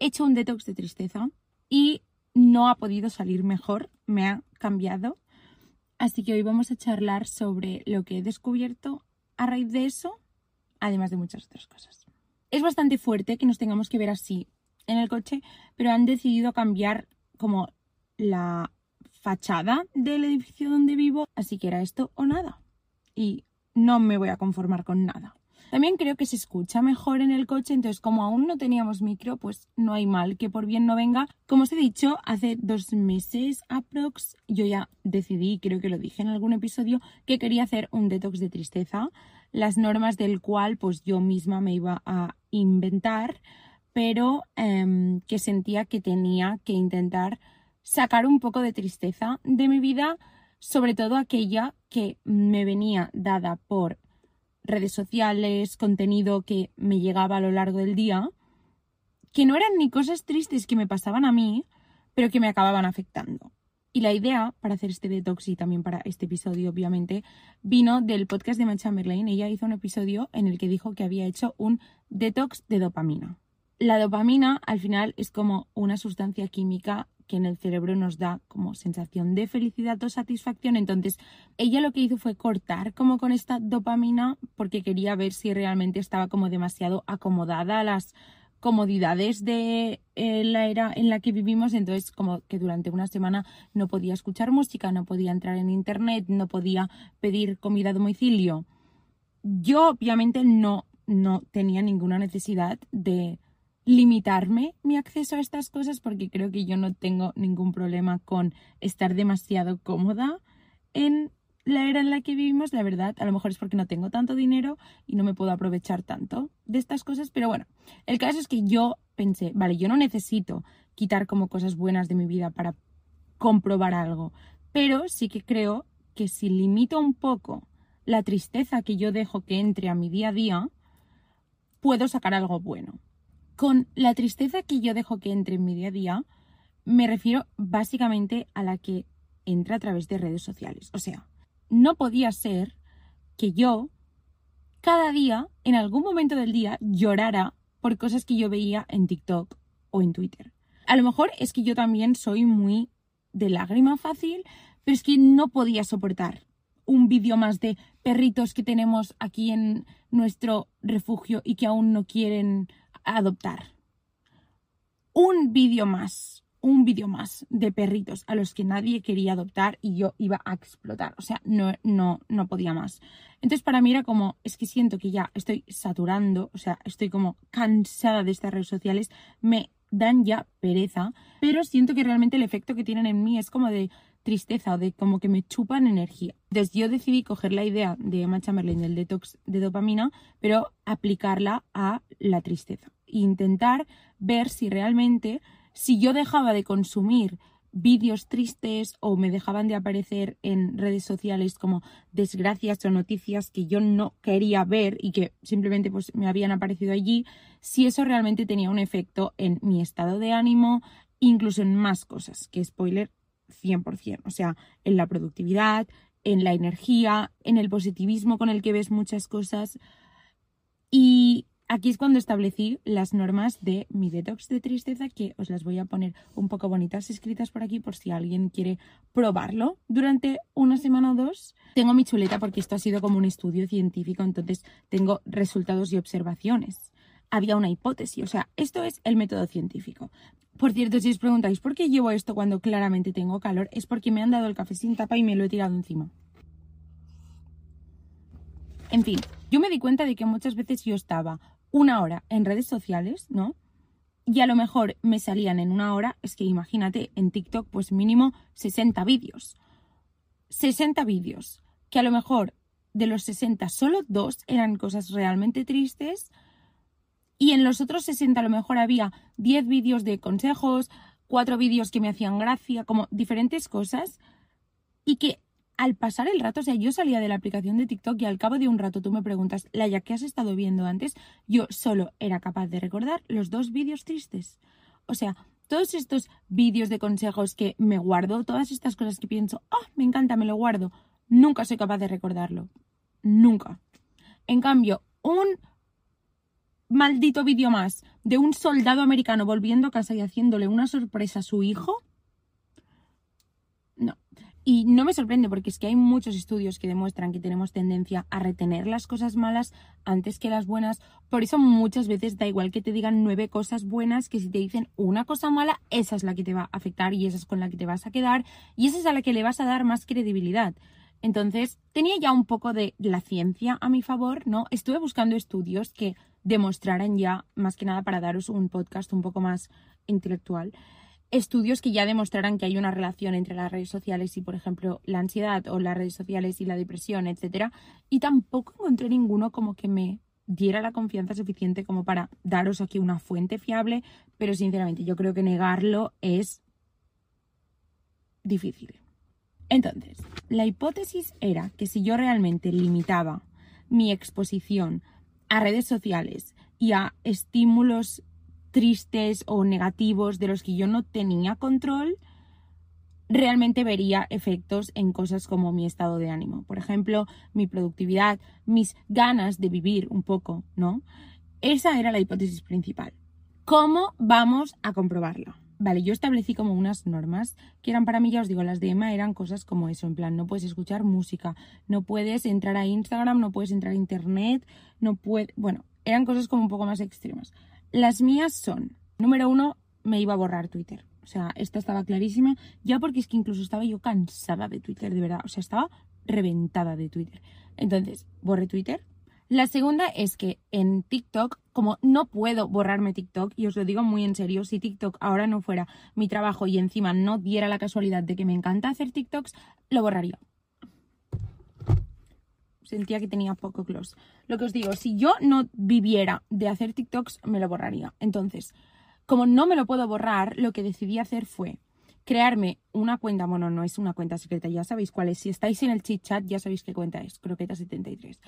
he hecho un detox de tristeza y no ha podido salir mejor, me ha cambiado. Así que hoy vamos a charlar sobre lo que he descubierto a raíz de eso, además de muchas otras cosas. Es bastante fuerte que nos tengamos que ver así en el coche, pero han decidido cambiar como la fachada del edificio donde vivo, así que era esto o nada. Y no me voy a conformar con nada. También creo que se escucha mejor en el coche, entonces como aún no teníamos micro, pues no hay mal que por bien no venga. Como os he dicho, hace dos meses aprox yo ya decidí, creo que lo dije en algún episodio, que quería hacer un detox de tristeza, las normas del cual pues yo misma me iba a inventar, pero em, que sentía que tenía que intentar sacar un poco de tristeza de mi vida, sobre todo aquella que me venía dada por redes sociales, contenido que me llegaba a lo largo del día, que no eran ni cosas tristes que me pasaban a mí, pero que me acababan afectando. Y la idea para hacer este detox y también para este episodio, obviamente, vino del podcast de Matt Chamberlain. Ella hizo un episodio en el que dijo que había hecho un detox de dopamina. La dopamina, al final, es como una sustancia química que en el cerebro nos da como sensación de felicidad o satisfacción. Entonces, ella lo que hizo fue cortar como con esta dopamina porque quería ver si realmente estaba como demasiado acomodada a las comodidades de eh, la era en la que vivimos, entonces como que durante una semana no podía escuchar música, no podía entrar en internet, no podía pedir comida a domicilio. Yo obviamente no, no tenía ninguna necesidad de limitarme mi acceso a estas cosas porque creo que yo no tengo ningún problema con estar demasiado cómoda en la era en la que vivimos, la verdad, a lo mejor es porque no tengo tanto dinero y no me puedo aprovechar tanto de estas cosas, pero bueno, el caso es que yo pensé, vale, yo no necesito quitar como cosas buenas de mi vida para comprobar algo, pero sí que creo que si limito un poco la tristeza que yo dejo que entre a mi día a día, puedo sacar algo bueno. Con la tristeza que yo dejo que entre en mi día a día, me refiero básicamente a la que entra a través de redes sociales. O sea, no podía ser que yo cada día, en algún momento del día, llorara por cosas que yo veía en TikTok o en Twitter. A lo mejor es que yo también soy muy de lágrima fácil, pero es que no podía soportar un vídeo más de perritos que tenemos aquí en nuestro refugio y que aún no quieren adoptar. Un vídeo más, un vídeo más de perritos a los que nadie quería adoptar y yo iba a explotar. O sea, no, no, no podía más. Entonces para mí era como, es que siento que ya estoy saturando, o sea, estoy como cansada de estas redes sociales, me dan ya pereza, pero siento que realmente el efecto que tienen en mí es como de tristeza o de como que me chupan energía. Entonces yo decidí coger la idea de Emma Chamberlain del detox de dopamina, pero aplicarla a la tristeza. E intentar ver si realmente, si yo dejaba de consumir vídeos tristes o me dejaban de aparecer en redes sociales como desgracias o noticias que yo no quería ver y que simplemente pues me habían aparecido allí, si eso realmente tenía un efecto en mi estado de ánimo, incluso en más cosas, que spoiler 100%, o sea, en la productividad, en la energía, en el positivismo con el que ves muchas cosas. Y aquí es cuando establecí las normas de mi detox de tristeza, que os las voy a poner un poco bonitas escritas por aquí por si alguien quiere probarlo durante una semana o dos. Tengo mi chuleta porque esto ha sido como un estudio científico, entonces tengo resultados y observaciones. Había una hipótesis, o sea, esto es el método científico. Por cierto, si os preguntáis por qué llevo esto cuando claramente tengo calor, es porque me han dado el café sin tapa y me lo he tirado encima. En fin, yo me di cuenta de que muchas veces yo estaba una hora en redes sociales, ¿no? Y a lo mejor me salían en una hora, es que imagínate, en TikTok, pues mínimo 60 vídeos. 60 vídeos, que a lo mejor de los 60 solo dos eran cosas realmente tristes y en los otros 60 a lo mejor había 10 vídeos de consejos, 4 vídeos que me hacían gracia, como diferentes cosas. Y que al pasar el rato, o sea, yo salía de la aplicación de TikTok y al cabo de un rato tú me preguntas, Laia, ¿qué has estado viendo antes? Yo solo era capaz de recordar los dos vídeos tristes. O sea, todos estos vídeos de consejos que me guardo, todas estas cosas que pienso, ah, me encanta, me lo guardo, nunca soy capaz de recordarlo. Nunca. En cambio, un maldito vídeo más de un soldado americano volviendo a casa y haciéndole una sorpresa a su hijo. Y no me sorprende porque es que hay muchos estudios que demuestran que tenemos tendencia a retener las cosas malas antes que las buenas. Por eso muchas veces da igual que te digan nueve cosas buenas, que si te dicen una cosa mala, esa es la que te va a afectar y esa es con la que te vas a quedar y esa es a la que le vas a dar más credibilidad. Entonces, tenía ya un poco de la ciencia a mi favor, ¿no? Estuve buscando estudios que demostraran ya, más que nada para daros un podcast un poco más intelectual, estudios que ya demostraran que hay una relación entre las redes sociales y, por ejemplo, la ansiedad o las redes sociales y la depresión, etcétera, y tampoco encontré ninguno como que me diera la confianza suficiente como para daros aquí una fuente fiable, pero sinceramente yo creo que negarlo es difícil. Entonces, la hipótesis era que si yo realmente limitaba mi exposición a redes sociales y a estímulos tristes o negativos de los que yo no tenía control, realmente vería efectos en cosas como mi estado de ánimo. Por ejemplo, mi productividad, mis ganas de vivir un poco, ¿no? Esa era la hipótesis principal. ¿Cómo vamos a comprobarlo? Vale, yo establecí como unas normas que eran para mí, ya os digo, las de Emma eran cosas como eso, en plan, no puedes escuchar música, no puedes entrar a Instagram, no puedes entrar a Internet, no puedes... Bueno, eran cosas como un poco más extremas. Las mías son, número uno, me iba a borrar Twitter. O sea, esta estaba clarísima, ya porque es que incluso estaba yo cansada de Twitter, de verdad. O sea, estaba reventada de Twitter. Entonces, borré Twitter. La segunda es que en TikTok, como no puedo borrarme TikTok, y os lo digo muy en serio, si TikTok ahora no fuera mi trabajo y encima no diera la casualidad de que me encanta hacer TikToks, lo borraría sentía que tenía poco close. Lo que os digo, si yo no viviera de hacer TikToks, me lo borraría. Entonces, como no me lo puedo borrar, lo que decidí hacer fue crearme una cuenta, bueno, no es una cuenta secreta, ya sabéis cuál es. Si estáis en el chit chat, ya sabéis qué cuenta es, croqueta73.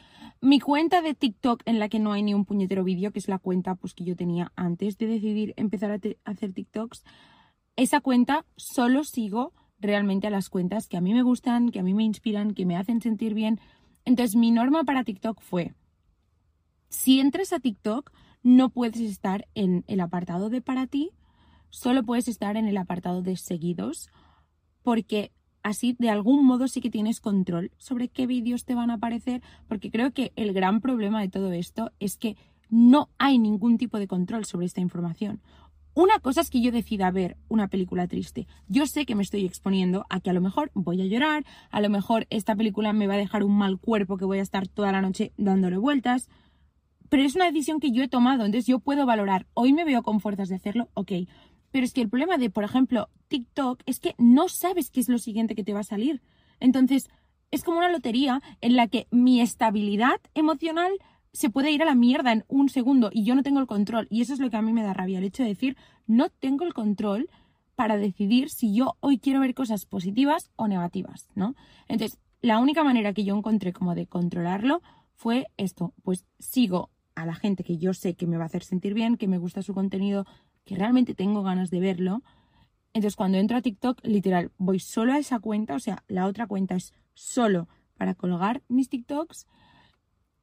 Mi cuenta de TikTok en la que no hay ni un puñetero vídeo, que es la cuenta pues, que yo tenía antes de decidir empezar a, a hacer TikToks, esa cuenta solo sigo realmente a las cuentas que a mí me gustan, que a mí me inspiran, que me hacen sentir bien, entonces mi norma para TikTok fue, si entras a TikTok, no puedes estar en el apartado de para ti, solo puedes estar en el apartado de seguidos, porque así de algún modo sí que tienes control sobre qué vídeos te van a aparecer, porque creo que el gran problema de todo esto es que no hay ningún tipo de control sobre esta información. Una cosa es que yo decida ver una película triste. Yo sé que me estoy exponiendo a que a lo mejor voy a llorar, a lo mejor esta película me va a dejar un mal cuerpo que voy a estar toda la noche dándole vueltas. Pero es una decisión que yo he tomado, entonces yo puedo valorar. Hoy me veo con fuerzas de hacerlo, ok. Pero es que el problema de, por ejemplo, TikTok es que no sabes qué es lo siguiente que te va a salir. Entonces, es como una lotería en la que mi estabilidad emocional se puede ir a la mierda en un segundo y yo no tengo el control. Y eso es lo que a mí me da rabia, el hecho de decir, no tengo el control para decidir si yo hoy quiero ver cosas positivas o negativas, ¿no? Entonces, la única manera que yo encontré como de controlarlo fue esto, pues sigo a la gente que yo sé que me va a hacer sentir bien, que me gusta su contenido, que realmente tengo ganas de verlo. Entonces, cuando entro a TikTok, literal, voy solo a esa cuenta, o sea, la otra cuenta es solo para colgar mis TikToks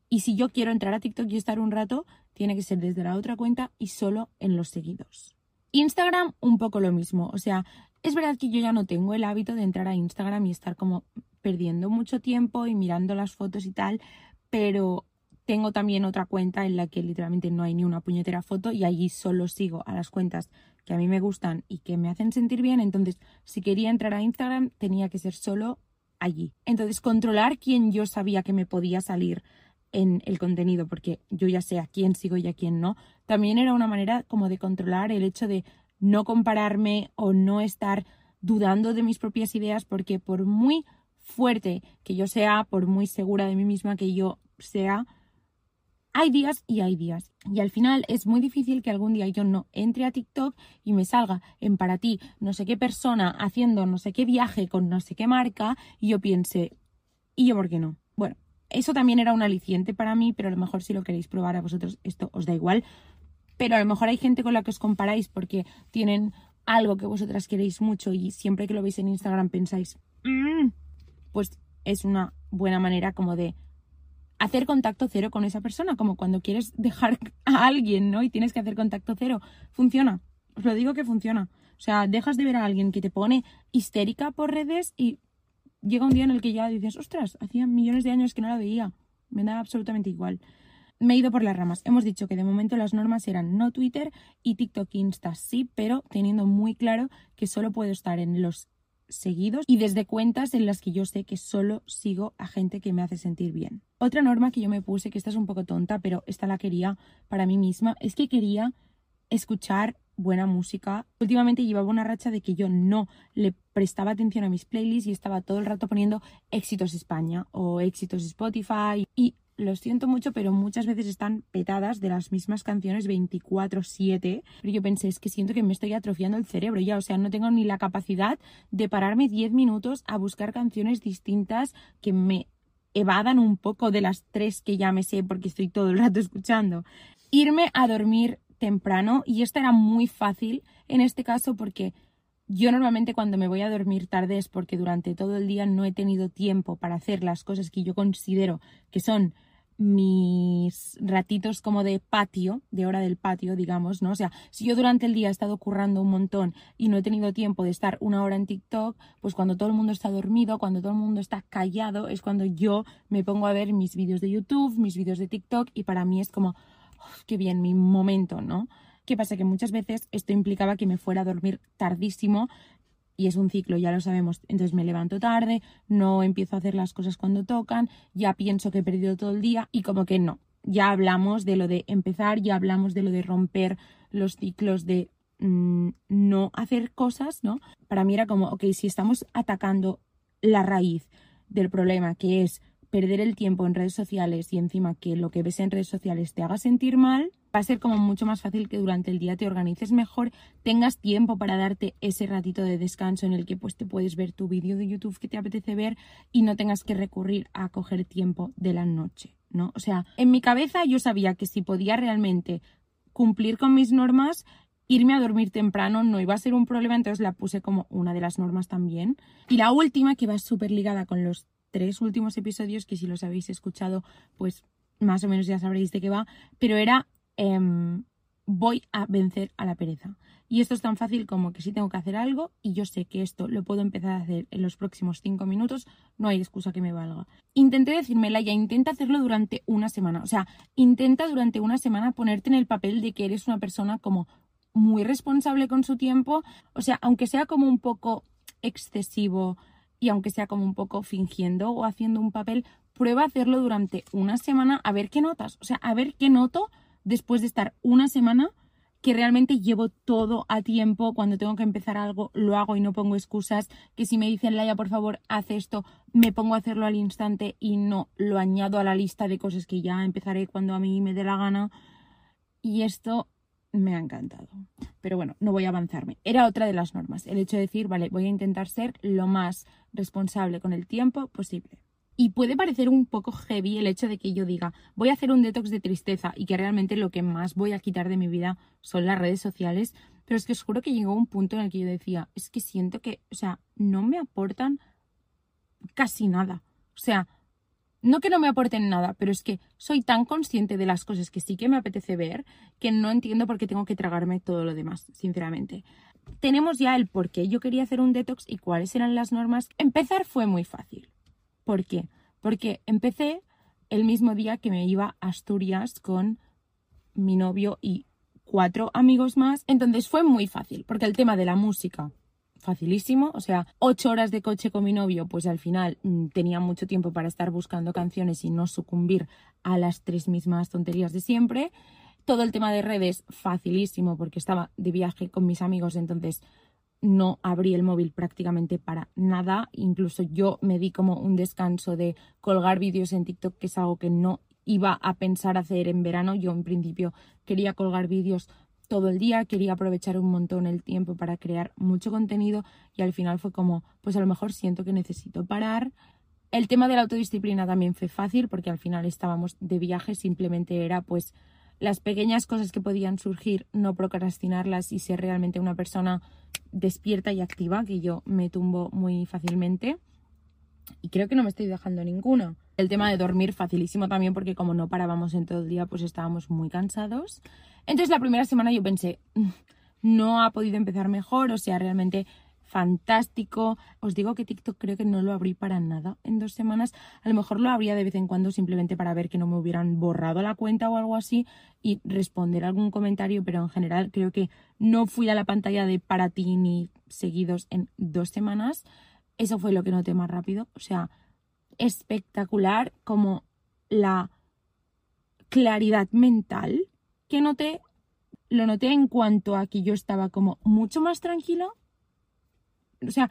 y si yo quiero entrar a TikTok y estar un rato, tiene que ser desde la otra cuenta y solo en los seguidos. Instagram, un poco lo mismo. O sea, es verdad que yo ya no tengo el hábito de entrar a Instagram y estar como perdiendo mucho tiempo y mirando las fotos y tal, pero tengo también otra cuenta en la que literalmente no hay ni una puñetera foto y allí solo sigo a las cuentas que a mí me gustan y que me hacen sentir bien. Entonces, si quería entrar a Instagram, tenía que ser solo allí. Entonces, controlar quién yo sabía que me podía salir en el contenido, porque yo ya sé a quién sigo y a quién no, también era una manera como de controlar el hecho de no compararme o no estar dudando de mis propias ideas, porque por muy fuerte que yo sea, por muy segura de mí misma que yo sea, hay días y hay días. Y al final es muy difícil que algún día yo no entre a TikTok y me salga en para ti no sé qué persona haciendo no sé qué viaje con no sé qué marca y yo piense, ¿y yo por qué no? Eso también era un aliciente para mí, pero a lo mejor si lo queréis probar a vosotros esto os da igual. Pero a lo mejor hay gente con la que os comparáis porque tienen algo que vosotras queréis mucho y siempre que lo veis en Instagram pensáis, mm", pues es una buena manera como de hacer contacto cero con esa persona, como cuando quieres dejar a alguien, ¿no? Y tienes que hacer contacto cero. Funciona, os lo digo que funciona. O sea, dejas de ver a alguien que te pone histérica por redes y llega un día en el que ya dices, ostras, hacía millones de años que no la veía. Me da absolutamente igual. Me he ido por las ramas. Hemos dicho que de momento las normas eran no Twitter y TikTok Insta sí, pero teniendo muy claro que solo puedo estar en los seguidos y desde cuentas en las que yo sé que solo sigo a gente que me hace sentir bien. Otra norma que yo me puse, que esta es un poco tonta, pero esta la quería para mí misma, es que quería escuchar buena música. Últimamente llevaba una racha de que yo no le prestaba atención a mis playlists y estaba todo el rato poniendo éxitos España o éxitos Spotify y lo siento mucho, pero muchas veces están petadas de las mismas canciones 24/7. Pero yo pensé, es que siento que me estoy atrofiando el cerebro ya, o sea, no tengo ni la capacidad de pararme 10 minutos a buscar canciones distintas que me evadan un poco de las tres que ya me sé porque estoy todo el rato escuchando. Irme a dormir temprano y esto era muy fácil en este caso porque yo normalmente cuando me voy a dormir tarde es porque durante todo el día no he tenido tiempo para hacer las cosas que yo considero que son mis ratitos como de patio, de hora del patio, digamos, ¿no? O sea, si yo durante el día he estado currando un montón y no he tenido tiempo de estar una hora en TikTok, pues cuando todo el mundo está dormido, cuando todo el mundo está callado, es cuando yo me pongo a ver mis vídeos de YouTube, mis vídeos de TikTok y para mí es como, qué bien, mi momento, ¿no? ¿Qué pasa? Que muchas veces esto implicaba que me fuera a dormir tardísimo y es un ciclo, ya lo sabemos. Entonces me levanto tarde, no empiezo a hacer las cosas cuando tocan, ya pienso que he perdido todo el día y como que no. Ya hablamos de lo de empezar, ya hablamos de lo de romper los ciclos de mm, no hacer cosas, ¿no? Para mí era como, ok, si estamos atacando la raíz del problema, que es perder el tiempo en redes sociales y encima que lo que ves en redes sociales te haga sentir mal, va a ser como mucho más fácil que durante el día te organices mejor, tengas tiempo para darte ese ratito de descanso en el que pues te puedes ver tu vídeo de YouTube que te apetece ver y no tengas que recurrir a coger tiempo de la noche, ¿no? O sea, en mi cabeza yo sabía que si podía realmente cumplir con mis normas, irme a dormir temprano no iba a ser un problema, entonces la puse como una de las normas también. Y la última, que va súper ligada con los tres últimos episodios, que si los habéis escuchado, pues más o menos ya sabréis de qué va, pero era em, voy a vencer a la pereza. Y esto es tan fácil como que si tengo que hacer algo y yo sé que esto lo puedo empezar a hacer en los próximos cinco minutos, no hay excusa que me valga. Intenté decírmela ya, intenta hacerlo durante una semana. O sea, intenta durante una semana ponerte en el papel de que eres una persona como muy responsable con su tiempo. O sea, aunque sea como un poco excesivo, y aunque sea como un poco fingiendo o haciendo un papel, prueba a hacerlo durante una semana a ver qué notas. O sea, a ver qué noto después de estar una semana que realmente llevo todo a tiempo, cuando tengo que empezar algo, lo hago y no pongo excusas, que si me dicen, Laia, por favor, haz esto, me pongo a hacerlo al instante y no lo añado a la lista de cosas que ya empezaré cuando a mí me dé la gana. Y esto me ha encantado. Pero bueno, no voy a avanzarme. Era otra de las normas, el hecho de decir, vale, voy a intentar ser lo más responsable con el tiempo posible. Y puede parecer un poco heavy el hecho de que yo diga, voy a hacer un detox de tristeza y que realmente lo que más voy a quitar de mi vida son las redes sociales. Pero es que os juro que llegó un punto en el que yo decía, es que siento que, o sea, no me aportan casi nada. O sea, no que no me aporten nada, pero es que soy tan consciente de las cosas que sí que me apetece ver que no entiendo por qué tengo que tragarme todo lo demás, sinceramente. Tenemos ya el por qué yo quería hacer un detox y cuáles eran las normas. Empezar fue muy fácil. ¿Por qué? Porque empecé el mismo día que me iba a Asturias con mi novio y cuatro amigos más. Entonces fue muy fácil, porque el tema de la música facilísimo. O sea, ocho horas de coche con mi novio, pues al final mm, tenía mucho tiempo para estar buscando canciones y no sucumbir a las tres mismas tonterías de siempre. Todo el tema de redes, facilísimo, porque estaba de viaje con mis amigos, entonces no abrí el móvil prácticamente para nada. Incluso yo me di como un descanso de colgar vídeos en TikTok, que es algo que no iba a pensar hacer en verano. Yo en principio quería colgar vídeos todo el día, quería aprovechar un montón el tiempo para crear mucho contenido y al final fue como, pues a lo mejor siento que necesito parar. El tema de la autodisciplina también fue fácil porque al final estábamos de viaje, simplemente era pues las pequeñas cosas que podían surgir, no procrastinarlas y ser realmente una persona despierta y activa, que yo me tumbo muy fácilmente. Y creo que no me estoy dejando ninguna. El tema de dormir facilísimo también porque como no parábamos en todo el día, pues estábamos muy cansados. Entonces la primera semana yo pensé, "Mm, no ha podido empezar mejor, o sea, realmente fantástico. Os digo que TikTok creo que no lo abrí para nada en dos semanas. A lo mejor lo abría de vez en cuando simplemente para ver que no me hubieran borrado la cuenta o algo así y responder algún comentario, pero en general creo que no fui a la pantalla de para ti ni seguidos en dos semanas. Eso fue lo que noté más rápido. O sea, espectacular como la claridad mental que noté. Lo noté en cuanto a que yo estaba como mucho más tranquila. O sea,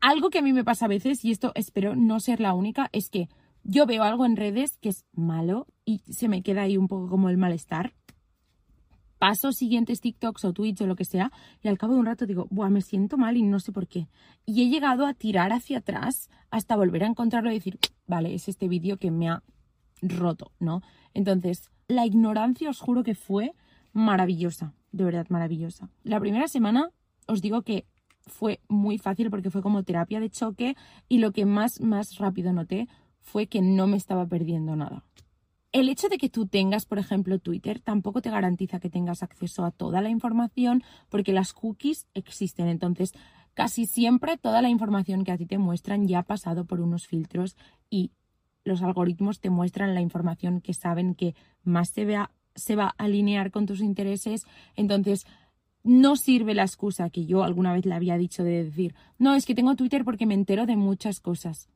algo que a mí me pasa a veces, y esto espero no ser la única, es que yo veo algo en redes que es malo y se me queda ahí un poco como el malestar. Paso siguientes TikToks o tweets o lo que sea y al cabo de un rato digo, Buah, me siento mal y no sé por qué. Y he llegado a tirar hacia atrás hasta volver a encontrarlo y decir, vale, es este vídeo que me ha roto, ¿no? Entonces, la ignorancia os juro que fue maravillosa, de verdad maravillosa. La primera semana os digo que fue muy fácil porque fue como terapia de choque y lo que más, más rápido noté fue que no me estaba perdiendo nada. El hecho de que tú tengas, por ejemplo, Twitter tampoco te garantiza que tengas acceso a toda la información porque las cookies existen. Entonces, casi siempre toda la información que a ti te muestran ya ha pasado por unos filtros y los algoritmos te muestran la información que saben que más se, vea, se va a alinear con tus intereses. Entonces, no sirve la excusa que yo alguna vez le había dicho de decir, no, es que tengo Twitter porque me entero de muchas cosas.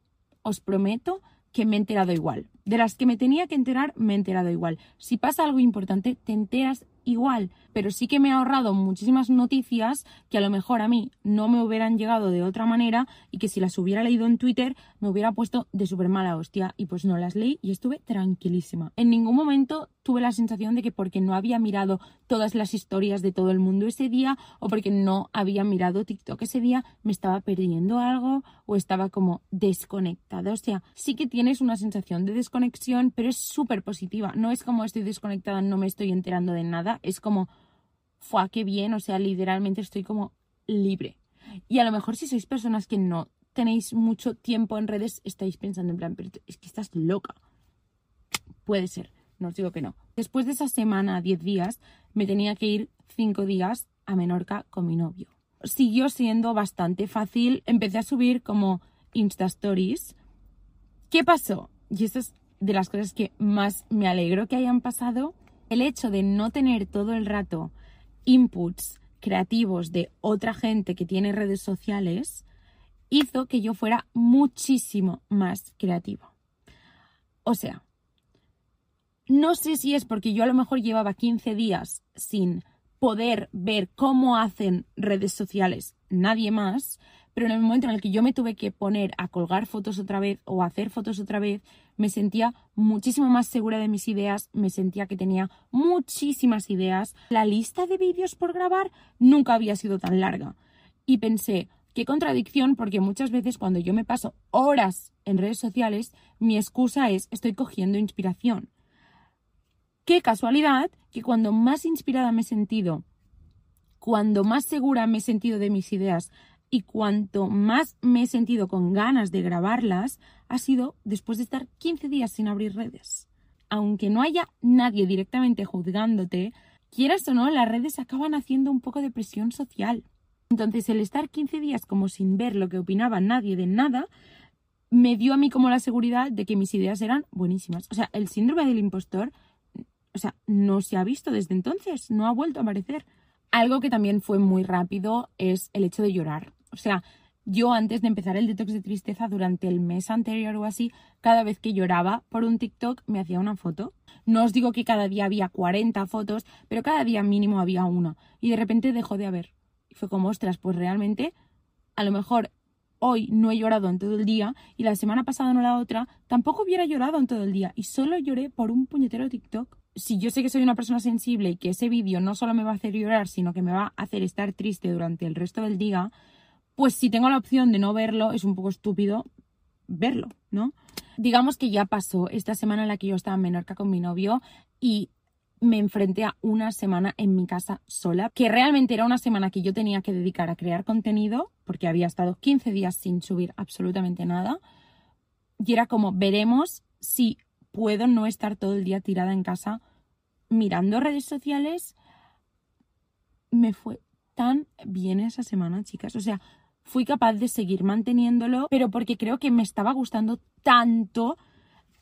Os prometo que me he enterado igual. De las que me tenía que enterar, me he enterado igual. Si pasa algo importante, te enteras igual. Pero sí que me ha ahorrado muchísimas noticias que a lo mejor a mí no me hubieran llegado de otra manera y que si las hubiera leído en Twitter me hubiera puesto de súper mala hostia. Y pues no las leí y estuve tranquilísima. En ningún momento tuve la sensación de que porque no había mirado todas las historias de todo el mundo ese día o porque no había mirado TikTok ese día, me estaba perdiendo algo o estaba como desconectada. O sea, sí que tienes una sensación de desconexión, pero es súper positiva. No es como estoy desconectada, no me estoy enterando de nada. Es como, fue qué bien, o sea, literalmente estoy como libre. Y a lo mejor si sois personas que no tenéis mucho tiempo en redes, estáis pensando en plan, pero es que estás loca. Puede ser no os digo que no. Después de esa semana, 10 días, me tenía que ir 5 días a Menorca con mi novio. Siguió siendo bastante fácil. Empecé a subir como Insta Stories. ¿Qué pasó? Y esto es de las cosas que más me alegro que hayan pasado. El hecho de no tener todo el rato inputs creativos de otra gente que tiene redes sociales hizo que yo fuera muchísimo más creativa. O sea, no sé si es porque yo a lo mejor llevaba 15 días sin poder ver cómo hacen redes sociales nadie más, pero en el momento en el que yo me tuve que poner a colgar fotos otra vez o a hacer fotos otra vez, me sentía muchísimo más segura de mis ideas, me sentía que tenía muchísimas ideas. La lista de vídeos por grabar nunca había sido tan larga. Y pensé, qué contradicción, porque muchas veces cuando yo me paso horas en redes sociales, mi excusa es estoy cogiendo inspiración. Qué casualidad que cuando más inspirada me he sentido, cuando más segura me he sentido de mis ideas y cuanto más me he sentido con ganas de grabarlas, ha sido después de estar 15 días sin abrir redes. Aunque no haya nadie directamente juzgándote, quieras o no, las redes acaban haciendo un poco de presión social. Entonces, el estar 15 días como sin ver lo que opinaba nadie de nada, me dio a mí como la seguridad de que mis ideas eran buenísimas. O sea, el síndrome del impostor o sea, no se ha visto desde entonces, no ha vuelto a aparecer. Algo que también fue muy rápido es el hecho de llorar. O sea, yo antes de empezar el detox de tristeza durante el mes anterior o así, cada vez que lloraba por un TikTok me hacía una foto. No os digo que cada día había 40 fotos, pero cada día mínimo había una. Y de repente dejó de haber. Y fue como, ostras, pues realmente a lo mejor hoy no he llorado en todo el día y la semana pasada no la otra, tampoco hubiera llorado en todo el día. Y solo lloré por un puñetero TikTok si yo sé que soy una persona sensible y que ese vídeo no solo me va a hacer llorar, sino que me va a hacer estar triste durante el resto del día, pues si tengo la opción de no verlo, es un poco estúpido verlo, ¿no? Digamos que ya pasó esta semana en la que yo estaba en Menorca con mi novio y me enfrenté a una semana en mi casa sola, que realmente era una semana que yo tenía que dedicar a crear contenido, porque había estado 15 días sin subir absolutamente nada. Y era como, veremos si puedo no estar todo el día tirada en casa mirando redes sociales. Me fue tan bien esa semana, chicas. O sea, fui capaz de seguir manteniéndolo, pero porque creo que me estaba gustando tanto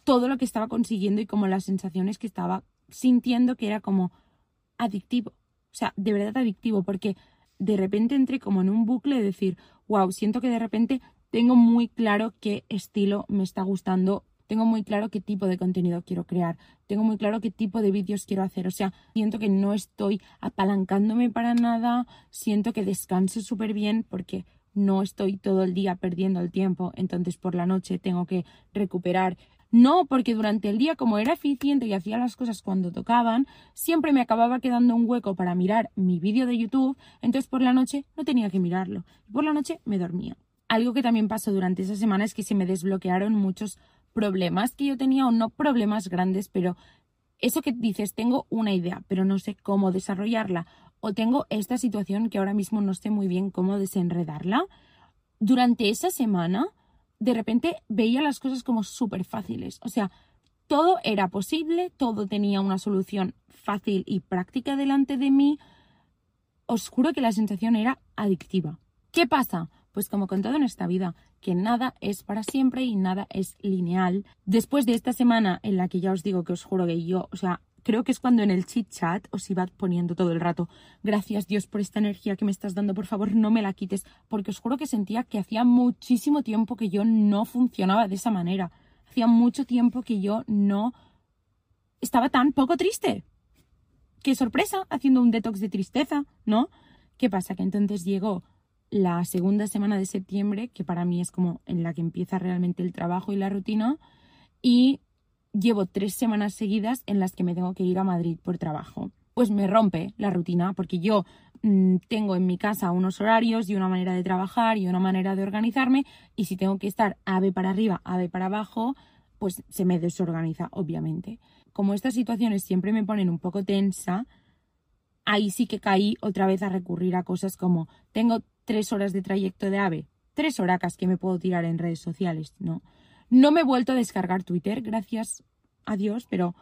todo lo que estaba consiguiendo y como las sensaciones que estaba sintiendo que era como adictivo. O sea, de verdad adictivo, porque de repente entré como en un bucle de decir, wow, siento que de repente tengo muy claro qué estilo me está gustando, tengo muy claro qué tipo de contenido quiero crear, tengo muy claro qué tipo de vídeos quiero hacer, o sea, siento que no estoy apalancándome para nada, siento que descanso súper bien porque no estoy todo el día perdiendo el tiempo, entonces por la noche tengo que recuperar no, porque durante el día, como era eficiente y hacía las cosas cuando tocaban, siempre me acababa quedando un hueco para mirar mi vídeo de YouTube, entonces por la noche no tenía que mirarlo. Por la noche me dormía. Algo que también pasó durante esa semana es que se me desbloquearon muchos problemas que yo tenía, o no problemas grandes, pero eso que dices, tengo una idea, pero no sé cómo desarrollarla, o tengo esta situación que ahora mismo no sé muy bien cómo desenredarla. Durante esa semana de repente veía las cosas como súper fáciles. O sea, todo era posible, todo tenía una solución fácil y práctica delante de mí. Os juro que la sensación era adictiva. ¿Qué pasa? Pues como con todo en esta vida, que nada es para siempre y nada es lineal. Después de esta semana en la que ya os digo que os juro que yo, o sea, creo que es cuando en el chit chat os iba poniendo todo el rato, gracias Dios por esta energía que me estás dando, por favor no me la quites, porque os juro que sentía que hacía muchísimo tiempo que yo no funcionaba de esa manera, hacía mucho tiempo que yo no estaba tan poco triste. Qué sorpresa, haciendo un detox de tristeza, ¿no? ¿Qué pasa? Que entonces llegó la segunda semana de septiembre, que para mí es como en la que empieza realmente el trabajo y la rutina, y llevo tres semanas seguidas en las que me tengo que ir a Madrid por trabajo. Pues me rompe la rutina porque yo mm, tengo en mi casa unos horarios y una manera de trabajar y una manera de organizarme y si tengo que estar ave para arriba, ave para abajo, pues se me desorganiza, obviamente. Como estas situaciones siempre me ponen un poco tensa, ahí sí que caí otra vez a recurrir a cosas como tengo tres horas de trayecto de ave, tres horacas que me puedo tirar en redes sociales, ¿no? No me he vuelto a descargar Twitter, gracias a Dios, pero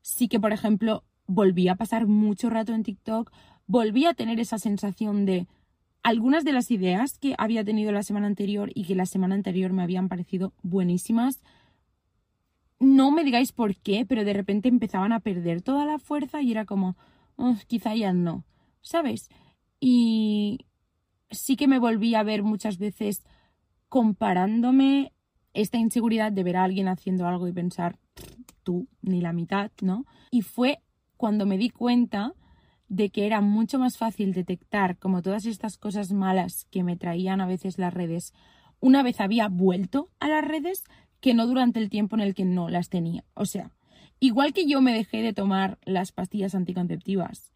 sí que, por ejemplo, volví a pasar mucho rato en TikTok, volví a tener esa sensación de algunas de las ideas que había tenido la semana anterior y que la semana anterior me habían parecido buenísimas. No me digáis por qué, pero de repente empezaban a perder toda la fuerza y era como, quizá ya no, ¿sabes? Y sí que me volví a ver muchas veces comparándome esta inseguridad de ver a alguien haciendo algo y pensar, tú ni la mitad, ¿no? Y fue cuando me di cuenta de que era mucho más fácil detectar como todas estas cosas malas que me traían a veces las redes una vez había vuelto a las redes que no durante el tiempo en el que no las tenía. O sea, igual que yo me dejé de tomar las pastillas anticonceptivas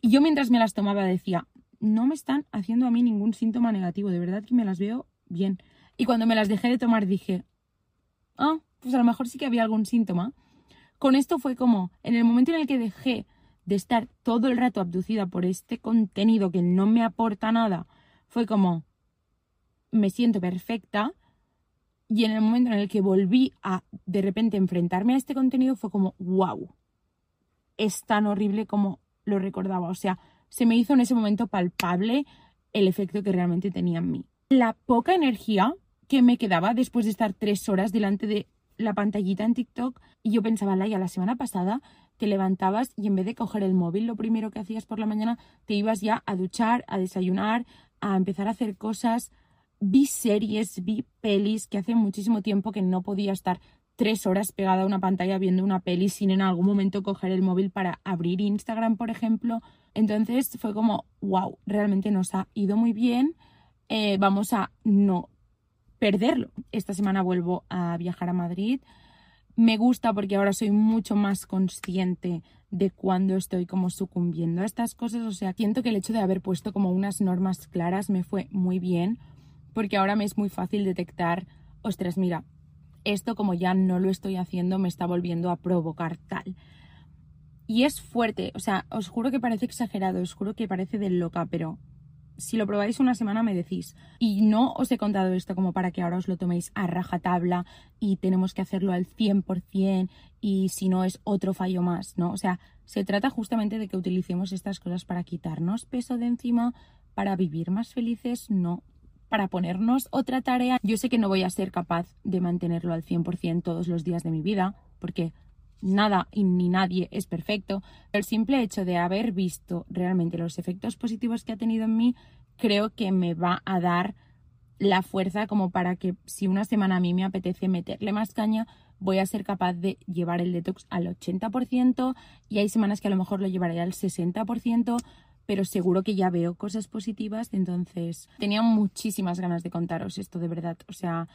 y yo mientras me las tomaba decía, no me están haciendo a mí ningún síntoma negativo, de verdad que me las veo bien. Y cuando me las dejé de tomar dije, ah, pues a lo mejor sí que había algún síntoma. Con esto fue como, en el momento en el que dejé de estar todo el rato abducida por este contenido que no me aporta nada, fue como, me siento perfecta. Y en el momento en el que volví a de repente enfrentarme a este contenido fue como, wow, es tan horrible como lo recordaba. O sea, se me hizo en ese momento palpable el efecto que realmente tenía en mí. La poca energía que me quedaba después de estar tres horas delante de la pantallita en TikTok y yo pensaba, Laia, la semana pasada te levantabas y en vez de coger el móvil, lo primero que hacías por la mañana, te ibas ya a duchar, a desayunar, a empezar a hacer cosas. Vi series, vi pelis que hace muchísimo tiempo que no podía estar tres horas pegada a una pantalla viendo una peli sin en algún momento coger el móvil para abrir Instagram, por ejemplo. Entonces fue como, wow, realmente nos ha ido muy bien. Eh, vamos a no perderlo. Esta semana vuelvo a viajar a Madrid. Me gusta porque ahora soy mucho más consciente de cuando estoy como sucumbiendo a estas cosas. O sea, siento que el hecho de haber puesto como unas normas claras me fue muy bien porque ahora me es muy fácil detectar, ostras, mira, esto como ya no lo estoy haciendo me está volviendo a provocar tal. Y es fuerte, o sea, os juro que parece exagerado, os juro que parece de loca, pero si lo probáis una semana me decís. Y no os he contado esto como para que ahora os lo toméis a rajatabla y tenemos que hacerlo al 100% y si no es otro fallo más, ¿no? O sea, se trata justamente de que utilicemos estas cosas para quitarnos peso de encima, para vivir más felices, no para ponernos otra tarea. Yo sé que no voy a ser capaz de mantenerlo al 100% todos los días de mi vida, porque nada y ni nadie es perfecto, el simple hecho de haber visto realmente los efectos positivos que ha tenido en mí, creo que me va a dar la fuerza como para que si una semana a mí me apetece meterle más caña, voy a ser capaz de llevar el detox al 80% y hay semanas que a lo mejor lo llevaré al 60%, pero seguro que ya veo cosas positivas, entonces tenía muchísimas ganas de contaros esto de verdad, o sea,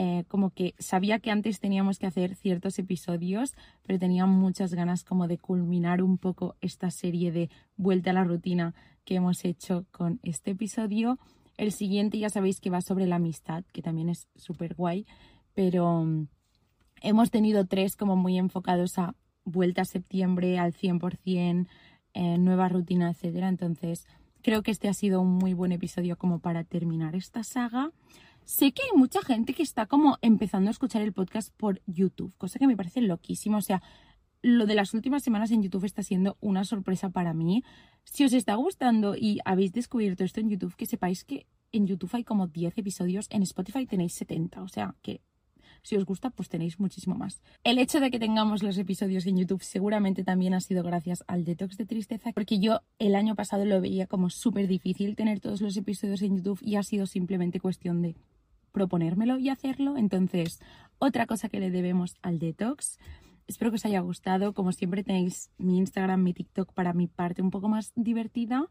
eh, como que sabía que antes teníamos que hacer ciertos episodios, pero tenía muchas ganas como de culminar un poco esta serie de vuelta a la rutina que hemos hecho con este episodio. El siguiente ya sabéis que va sobre la amistad, que también es súper guay, pero mm, hemos tenido tres como muy enfocados a vuelta a septiembre al 100%, eh, nueva rutina, etcétera. Entonces, creo que este ha sido un muy buen episodio como para terminar esta saga. Sé que hay mucha gente que está como empezando a escuchar el podcast por YouTube, cosa que me parece loquísimo. O sea, lo de las últimas semanas en YouTube está siendo una sorpresa para mí. Si os está gustando y habéis descubierto esto en YouTube, que sepáis que en YouTube hay como 10 episodios, en Spotify tenéis 70, o sea que si os gusta, pues tenéis muchísimo más. El hecho de que tengamos los episodios en YouTube seguramente también ha sido gracias al detox de tristeza, porque yo el año pasado lo veía como súper difícil tener todos los episodios en YouTube y ha sido simplemente cuestión de proponérmelo y hacerlo. Entonces, otra cosa que le debemos al detox. Espero que os haya gustado. Como siempre tenéis mi Instagram, mi TikTok para mi parte un poco más divertida.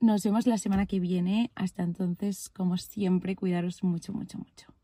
Nos vemos la semana que viene. Hasta entonces, como siempre, cuidaros mucho, mucho, mucho.